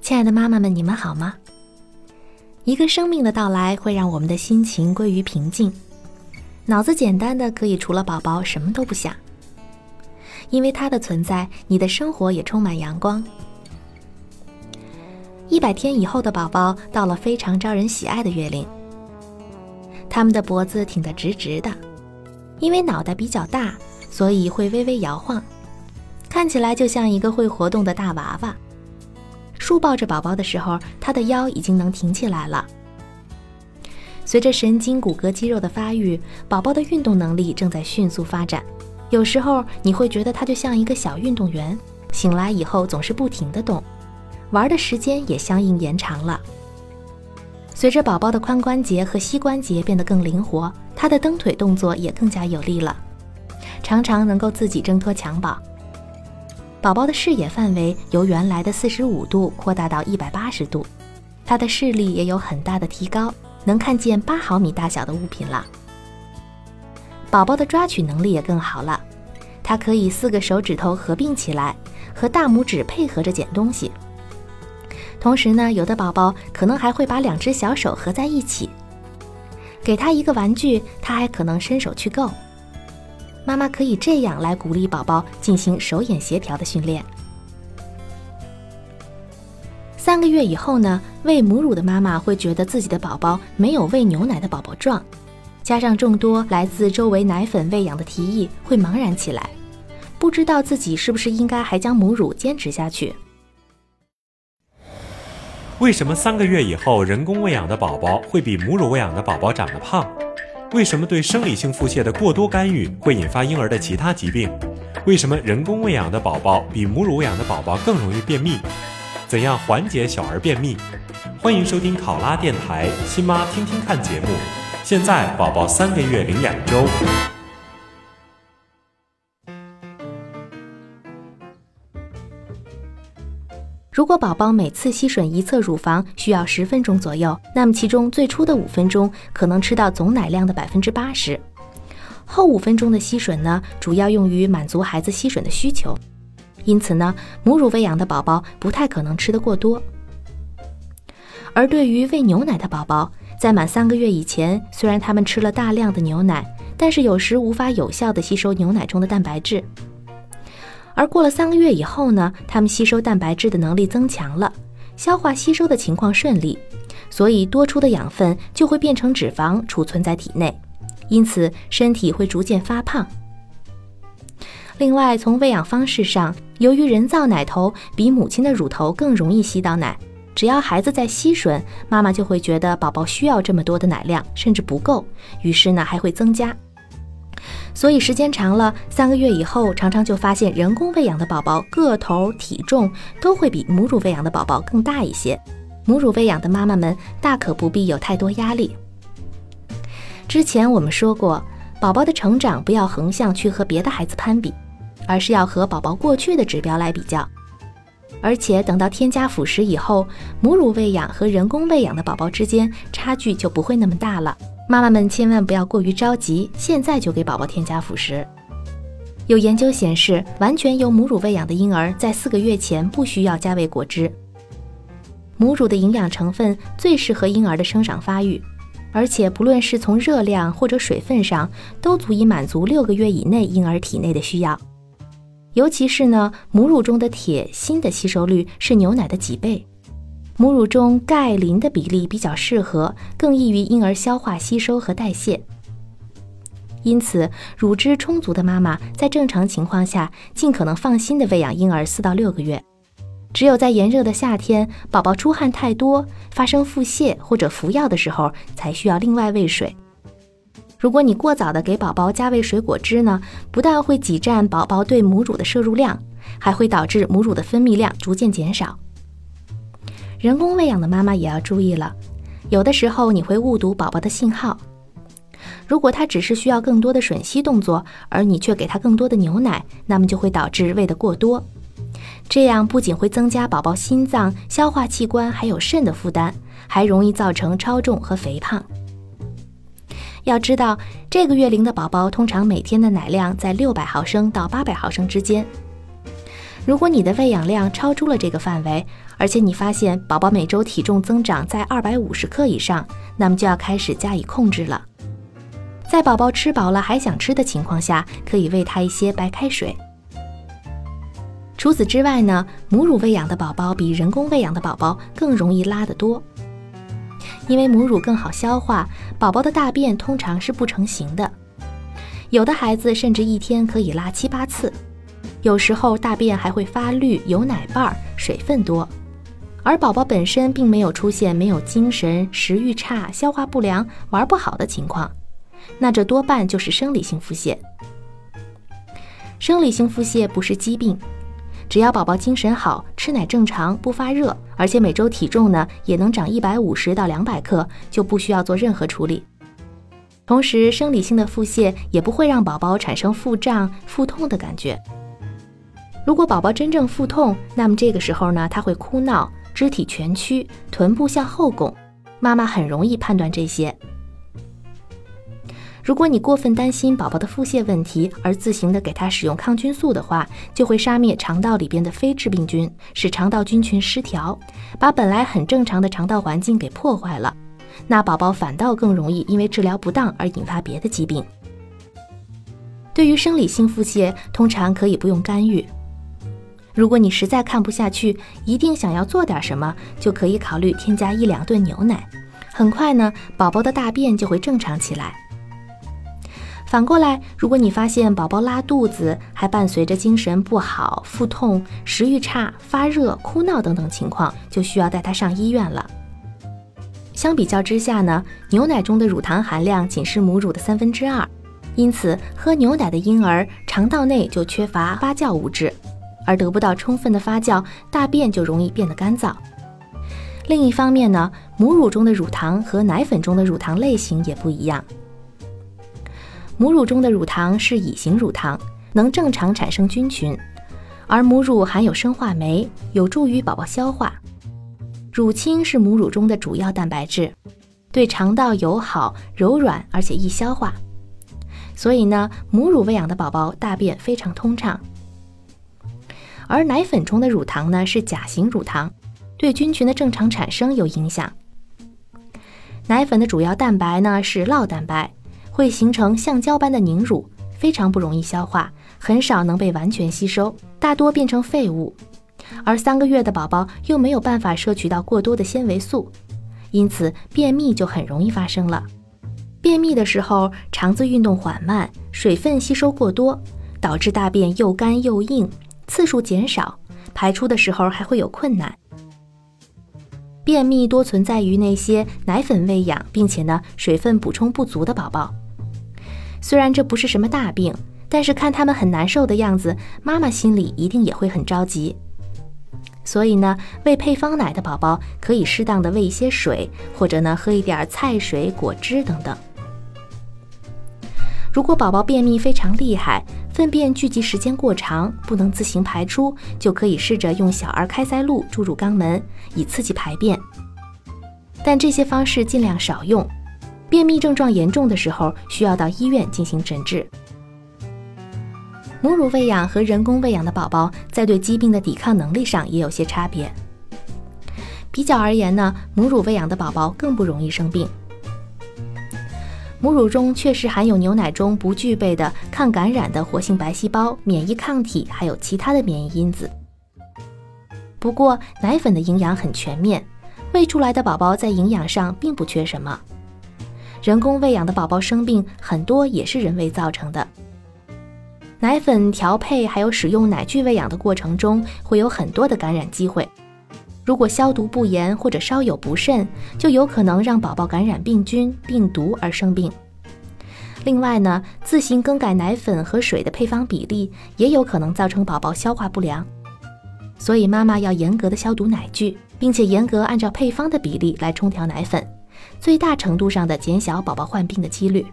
亲爱的妈妈们，你们好吗？一个生命的到来会让我们的心情归于平静，脑子简单的可以除了宝宝什么都不想。因为它的存在，你的生活也充满阳光。一百天以后的宝宝到了非常招人喜爱的月龄，他们的脖子挺得直直的，因为脑袋比较大，所以会微微摇晃，看起来就像一个会活动的大娃娃。竖抱着宝宝的时候，他的腰已经能挺起来了。随着神经、骨骼、肌肉的发育，宝宝的运动能力正在迅速发展。有时候你会觉得他就像一个小运动员，醒来以后总是不停地动，玩的时间也相应延长了。随着宝宝的髋关节和膝关节变得更灵活，他的蹬腿动作也更加有力了，常常能够自己挣脱襁褓。宝宝的视野范围由原来的四十五度扩大到一百八十度，他的视力也有很大的提高，能看见八毫米大小的物品了。宝宝的抓取能力也更好了，他可以四个手指头合并起来，和大拇指配合着捡东西。同时呢，有的宝宝可能还会把两只小手合在一起。给他一个玩具，他还可能伸手去够。妈妈可以这样来鼓励宝宝进行手眼协调的训练。三个月以后呢，喂母乳的妈妈会觉得自己的宝宝没有喂牛奶的宝宝壮，加上众多来自周围奶粉喂养的提议，会茫然起来，不知道自己是不是应该还将母乳坚持下去。为什么三个月以后人工喂养的宝宝会比母乳喂养的宝宝长得胖？为什么对生理性腹泻的过多干预会引发婴儿的其他疾病？为什么人工喂养的宝宝比母乳喂养的宝宝更容易便秘？怎样缓解小儿便秘？欢迎收听考拉电台新妈听听看节目。现在宝宝三个月零两周。如果宝宝每次吸吮一侧乳房需要十分钟左右，那么其中最初的五分钟可能吃到总奶量的百分之八十，后五分钟的吸吮呢，主要用于满足孩子吸吮的需求。因此呢，母乳喂养的宝宝不太可能吃得过多。而对于喂牛奶的宝宝，在满三个月以前，虽然他们吃了大量的牛奶，但是有时无法有效地吸收牛奶中的蛋白质。而过了三个月以后呢，他们吸收蛋白质的能力增强了，消化吸收的情况顺利，所以多出的养分就会变成脂肪储存在体内，因此身体会逐渐发胖。另外，从喂养方式上，由于人造奶头比母亲的乳头更容易吸到奶，只要孩子在吸吮，妈妈就会觉得宝宝需要这么多的奶量，甚至不够，于是呢还会增加。所以时间长了，三个月以后，常常就发现人工喂养的宝宝个头、体重都会比母乳喂养的宝宝更大一些。母乳喂养的妈妈们大可不必有太多压力。之前我们说过，宝宝的成长不要横向去和别的孩子攀比，而是要和宝宝过去的指标来比较。而且等到添加辅食以后，母乳喂养和人工喂养的宝宝之间差距就不会那么大了。妈妈们千万不要过于着急，现在就给宝宝添加辅食。有研究显示，完全由母乳喂养的婴儿在四个月前不需要加喂果汁。母乳的营养成分最适合婴儿的生长发育，而且不论是从热量或者水分上，都足以满足六个月以内婴儿体内的需要。尤其是呢，母乳中的铁、锌的吸收率是牛奶的几倍。母乳中钙、磷的比例比较适合，更易于婴儿消化吸收和代谢。因此，乳汁充足的妈妈在正常情况下尽可能放心的喂养婴儿四到六个月。只有在炎热的夏天，宝宝出汗太多、发生腹泻或者服药的时候，才需要另外喂水。如果你过早的给宝宝加喂水果汁呢，不但会挤占宝宝对母乳的摄入量，还会导致母乳的分泌量逐渐减少。人工喂养的妈妈也要注意了，有的时候你会误读宝宝的信号。如果他只是需要更多的吮吸动作，而你却给他更多的牛奶，那么就会导致喂得过多。这样不仅会增加宝宝心脏、消化器官还有肾的负担，还容易造成超重和肥胖。要知道，这个月龄的宝宝通常每天的奶量在六百毫升到八百毫升之间。如果你的喂养量超出了这个范围，而且你发现宝宝每周体重增长在二百五十克以上，那么就要开始加以控制了。在宝宝吃饱了还想吃的情况下，可以喂他一些白开水。除此之外呢，母乳喂养的宝宝比人工喂养的宝宝更容易拉得多。因为母乳更好消化，宝宝的大便通常是不成形的，有的孩子甚至一天可以拉七八次，有时候大便还会发绿，有奶瓣儿，水分多。而宝宝本身并没有出现没有精神、食欲差、消化不良、玩不好的情况，那这多半就是生理性腹泻。生理性腹泻不是疾病。只要宝宝精神好，吃奶正常，不发热，而且每周体重呢也能长一百五十到两百克，就不需要做任何处理。同时，生理性的腹泻也不会让宝宝产生腹胀、腹痛的感觉。如果宝宝真正腹痛，那么这个时候呢，他会哭闹，肢体蜷曲，臀部向后拱，妈妈很容易判断这些。如果你过分担心宝宝的腹泻问题而自行的给他使用抗菌素的话，就会杀灭肠道里边的非致病菌，使肠道菌群失调，把本来很正常的肠道环境给破坏了。那宝宝反倒更容易因为治疗不当而引发别的疾病。对于生理性腹泻，通常可以不用干预。如果你实在看不下去，一定想要做点什么，就可以考虑添加一两顿牛奶。很快呢，宝宝的大便就会正常起来。反过来，如果你发现宝宝拉肚子，还伴随着精神不好、腹痛、食欲差、发热、哭闹等等情况，就需要带他上医院了。相比较之下呢，牛奶中的乳糖含量仅是母乳的三分之二，因此喝牛奶的婴儿肠道内就缺乏发酵物质，而得不到充分的发酵，大便就容易变得干燥。另一方面呢，母乳中的乳糖和奶粉中的乳糖类型也不一样。母乳中的乳糖是乙型乳糖，能正常产生菌群，而母乳含有生化酶，有助于宝宝消化。乳清是母乳中的主要蛋白质，对肠道友好、柔软而且易消化，所以呢，母乳喂养的宝宝大便非常通畅。而奶粉中的乳糖呢是甲型乳糖，对菌群的正常产生有影响。奶粉的主要蛋白呢是酪蛋白。会形成橡胶般的凝乳，非常不容易消化，很少能被完全吸收，大多变成废物。而三个月的宝宝又没有办法摄取到过多的纤维素，因此便秘就很容易发生了。便秘的时候，肠子运动缓慢，水分吸收过多，导致大便又干又硬，次数减少，排出的时候还会有困难。便秘多存在于那些奶粉喂养，并且呢水分补充不足的宝宝。虽然这不是什么大病，但是看他们很难受的样子，妈妈心里一定也会很着急。所以呢，喂配方奶的宝宝可以适当的喂一些水，或者呢喝一点菜水、果汁等等。如果宝宝便秘非常厉害，粪便聚集时间过长，不能自行排出，就可以试着用小儿开塞露注入肛门，以刺激排便。但这些方式尽量少用。便秘症状严重的时候，需要到医院进行诊治。母乳喂养和人工喂养的宝宝在对疾病的抵抗能力上也有些差别。比较而言呢，母乳喂养的宝宝更不容易生病。母乳中确实含有牛奶中不具备的抗感染的活性白细胞、免疫抗体，还有其他的免疫因子。不过，奶粉的营养很全面，喂出来的宝宝在营养上并不缺什么。人工喂养的宝宝生病很多也是人为造成的。奶粉调配还有使用奶具喂养的过程中，会有很多的感染机会。如果消毒不严或者稍有不慎，就有可能让宝宝感染病菌、病毒而生病。另外呢，自行更改奶粉和水的配方比例，也有可能造成宝宝消化不良。所以妈妈要严格的消毒奶具，并且严格按照配方的比例来冲调奶粉，最大程度上的减小宝宝患病的几率。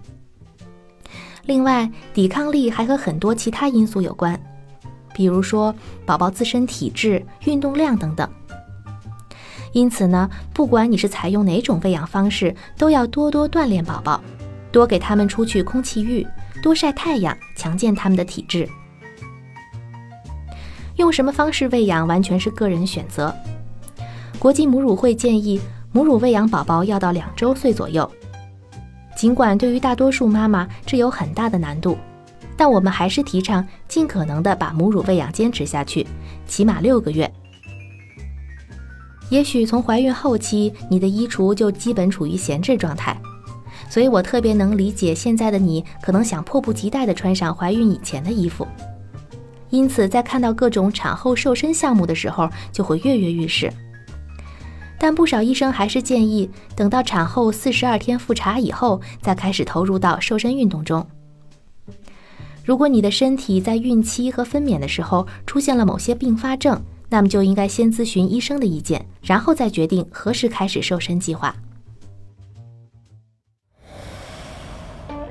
另外，抵抗力还和很多其他因素有关，比如说宝宝自身体质、运动量等等。因此呢，不管你是采用哪种喂养方式，都要多多锻炼宝宝。多给他们出去空气浴，多晒太阳，强健他们的体质。用什么方式喂养完全是个人选择。国际母乳会建议，母乳喂养宝宝要到两周岁左右。尽管对于大多数妈妈这有很大的难度，但我们还是提倡尽可能的把母乳喂养坚持下去，起码六个月。也许从怀孕后期，你的衣橱就基本处于闲置状态。所以我特别能理解现在的你可能想迫不及待地穿上怀孕以前的衣服，因此在看到各种产后瘦身项目的时候，就会跃跃欲试。但不少医生还是建议等到产后四十二天复查以后，再开始投入到瘦身运动中。如果你的身体在孕期和分娩的时候出现了某些并发症，那么就应该先咨询医生的意见，然后再决定何时开始瘦身计划。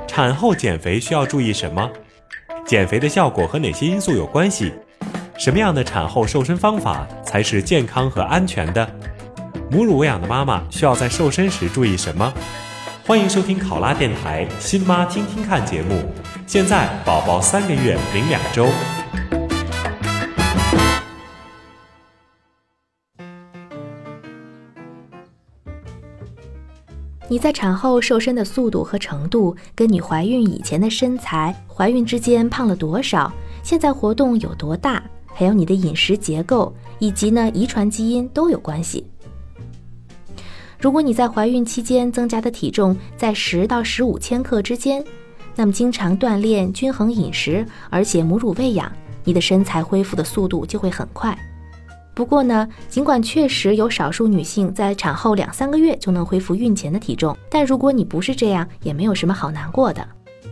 产后减肥需要注意什么？减肥的效果和哪些因素有关系？什么样的产后瘦身方法才是健康和安全的？母乳喂养的妈妈需要在瘦身时注意什么？欢迎收听考拉电台《新妈听听看》节目。现在宝宝三个月零两周。你在产后瘦身的速度和程度，跟你怀孕以前的身材、怀孕之间胖了多少、现在活动有多大，还有你的饮食结构以及呢遗传基因都有关系。如果你在怀孕期间增加的体重在十到十五千克之间，那么经常锻炼、均衡饮食，而且母乳喂养，你的身材恢复的速度就会很快。不过呢，尽管确实有少数女性在产后两三个月就能恢复孕前的体重，但如果你不是这样，也没有什么好难过的。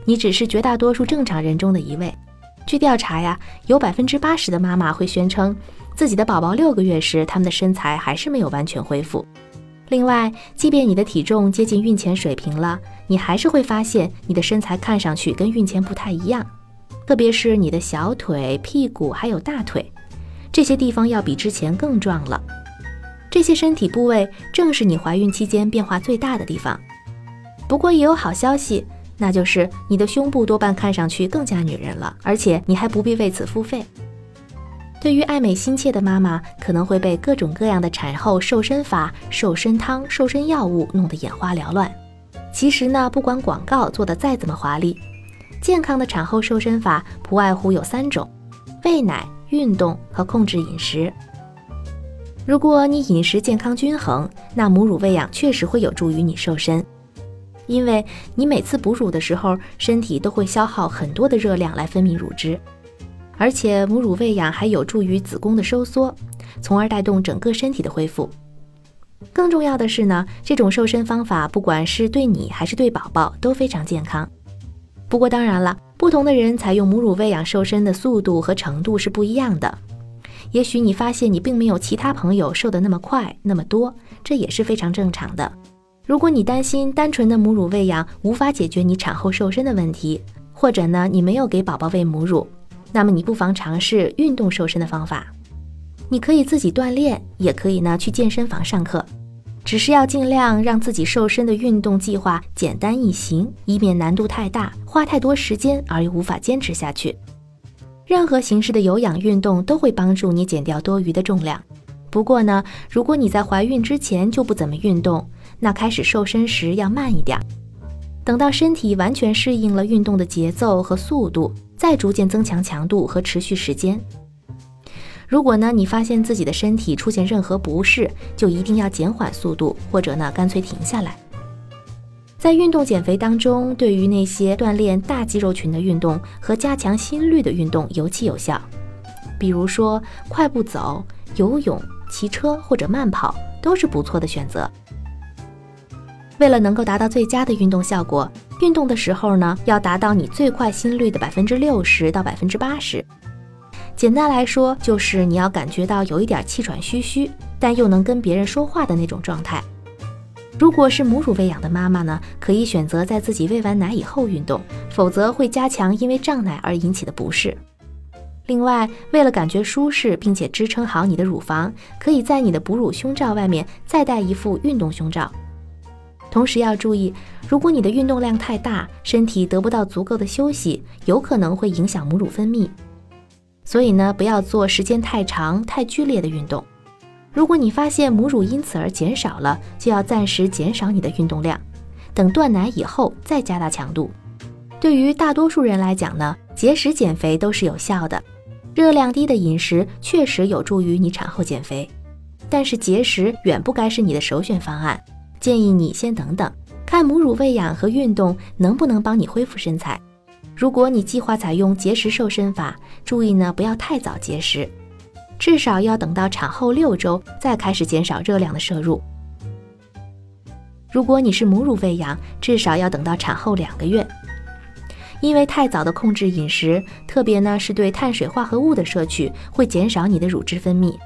你只是绝大多数正常人中的一位。据调查呀，有百分之八十的妈妈会宣称，自己的宝宝六个月时，他们的身材还是没有完全恢复。另外，即便你的体重接近孕前水平了，你还是会发现你的身材看上去跟孕前不太一样，特别是你的小腿、屁股还有大腿。这些地方要比之前更壮了，这些身体部位正是你怀孕期间变化最大的地方。不过也有好消息，那就是你的胸部多半看上去更加女人了，而且你还不必为此付费。对于爱美心切的妈妈，可能会被各种各样的产后瘦身法、瘦身汤、瘦身药物弄得眼花缭乱。其实呢，不管广告做得再怎么华丽，健康的产后瘦身法不外乎有三种：喂奶。运动和控制饮食。如果你饮食健康均衡，那母乳喂养确实会有助于你瘦身，因为你每次哺乳的时候，身体都会消耗很多的热量来分泌乳汁，而且母乳喂养还有助于子宫的收缩，从而带动整个身体的恢复。更重要的是呢，这种瘦身方法不管是对你还是对宝宝都非常健康。不过当然了。不同的人采用母乳喂养瘦身的速度和程度是不一样的。也许你发现你并没有其他朋友瘦得那么快那么多，这也是非常正常的。如果你担心单纯的母乳喂养无法解决你产后瘦身的问题，或者呢你没有给宝宝喂母乳，那么你不妨尝试运动瘦身的方法。你可以自己锻炼，也可以呢去健身房上课。只是要尽量让自己瘦身的运动计划简单易行，以免难度太大，花太多时间而又无法坚持下去。任何形式的有氧运动都会帮助你减掉多余的重量。不过呢，如果你在怀孕之前就不怎么运动，那开始瘦身时要慢一点，等到身体完全适应了运动的节奏和速度，再逐渐增强强度和持续时间。如果呢，你发现自己的身体出现任何不适，就一定要减缓速度，或者呢，干脆停下来。在运动减肥当中，对于那些锻炼大肌肉群的运动和加强心率的运动尤其有效，比如说快步走、游泳、骑车或者慢跑都是不错的选择。为了能够达到最佳的运动效果，运动的时候呢，要达到你最快心率的百分之六十到百分之八十。简单来说，就是你要感觉到有一点气喘吁吁，但又能跟别人说话的那种状态。如果是母乳喂养的妈妈呢，可以选择在自己喂完奶以后运动，否则会加强因为胀奶而引起的不适。另外，为了感觉舒适并且支撑好你的乳房，可以在你的哺乳胸罩外面再戴一副运动胸罩。同时要注意，如果你的运动量太大，身体得不到足够的休息，有可能会影响母乳分泌。所以呢，不要做时间太长、太剧烈的运动。如果你发现母乳因此而减少了，就要暂时减少你的运动量，等断奶以后再加大强度。对于大多数人来讲呢，节食减肥都是有效的。热量低的饮食确实有助于你产后减肥，但是节食远不该是你的首选方案。建议你先等等，看母乳喂养和运动能不能帮你恢复身材。如果你计划采用节食瘦身法，注意呢不要太早节食，至少要等到产后六周再开始减少热量的摄入。如果你是母乳喂养，至少要等到产后两个月。因为太早的控制饮食，特别呢是对碳水化合物的摄取，会减少你的乳汁分泌。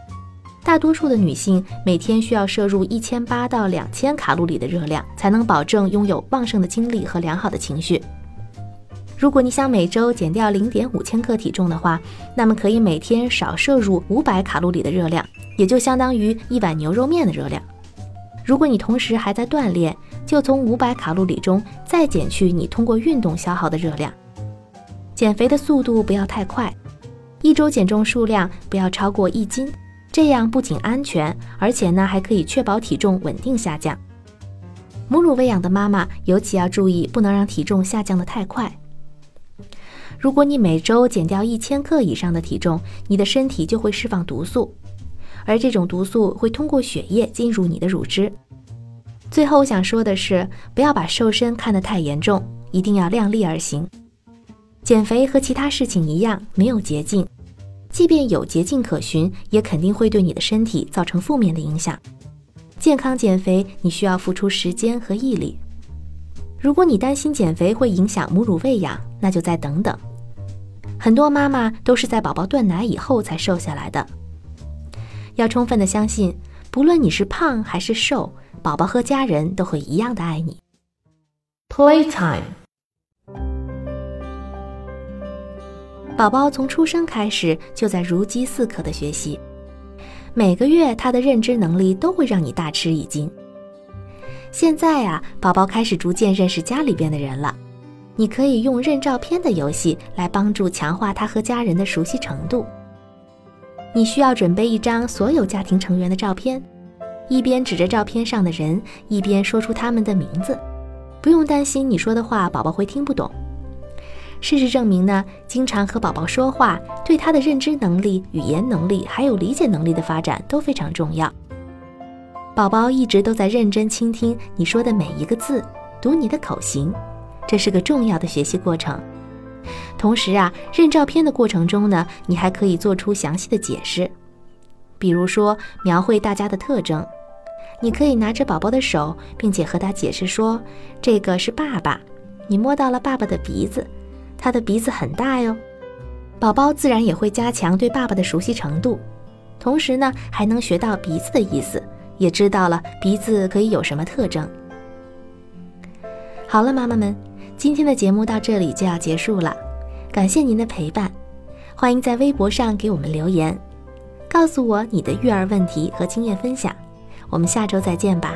大多数的女性每天需要摄入一千八到两千卡路里的热量，才能保证拥有旺盛的精力和良好的情绪。如果你想每周减掉零点五千克体重的话，那么可以每天少摄入五百卡路里的热量，也就相当于一碗牛肉面的热量。如果你同时还在锻炼，就从五百卡路里中再减去你通过运动消耗的热量。减肥的速度不要太快，一周减重数量不要超过一斤，这样不仅安全，而且呢还可以确保体重稳定下降。母乳喂养的妈妈尤其要注意，不能让体重下降的太快。如果你每周减掉一千克以上的体重，你的身体就会释放毒素，而这种毒素会通过血液进入你的乳汁。最后我想说的是，不要把瘦身看得太严重，一定要量力而行。减肥和其他事情一样，没有捷径，即便有捷径可循，也肯定会对你的身体造成负面的影响。健康减肥，你需要付出时间和毅力。如果你担心减肥会影响母乳喂养，那就再等等。很多妈妈都是在宝宝断奶以后才瘦下来的。要充分的相信，不论你是胖还是瘦。宝宝和家人都会一样的爱你。Playtime，宝宝从出生开始就在如饥似渴的学习，每个月他的认知能力都会让你大吃一惊。现在啊，宝宝开始逐渐认识家里边的人了，你可以用认照片的游戏来帮助强化他和家人的熟悉程度。你需要准备一张所有家庭成员的照片。一边指着照片上的人，一边说出他们的名字，不用担心你说的话宝宝会听不懂。事实证明呢，经常和宝宝说话，对他的认知能力、语言能力还有理解能力的发展都非常重要。宝宝一直都在认真倾听你说的每一个字，读你的口型，这是个重要的学习过程。同时啊，认照片的过程中呢，你还可以做出详细的解释，比如说描绘大家的特征。你可以拿着宝宝的手，并且和他解释说：“这个是爸爸，你摸到了爸爸的鼻子，他的鼻子很大哟。”宝宝自然也会加强对爸爸的熟悉程度，同时呢，还能学到鼻子的意思，也知道了鼻子可以有什么特征。好了，妈妈们，今天的节目到这里就要结束了，感谢您的陪伴，欢迎在微博上给我们留言，告诉我你的育儿问题和经验分享。我们下周再见吧。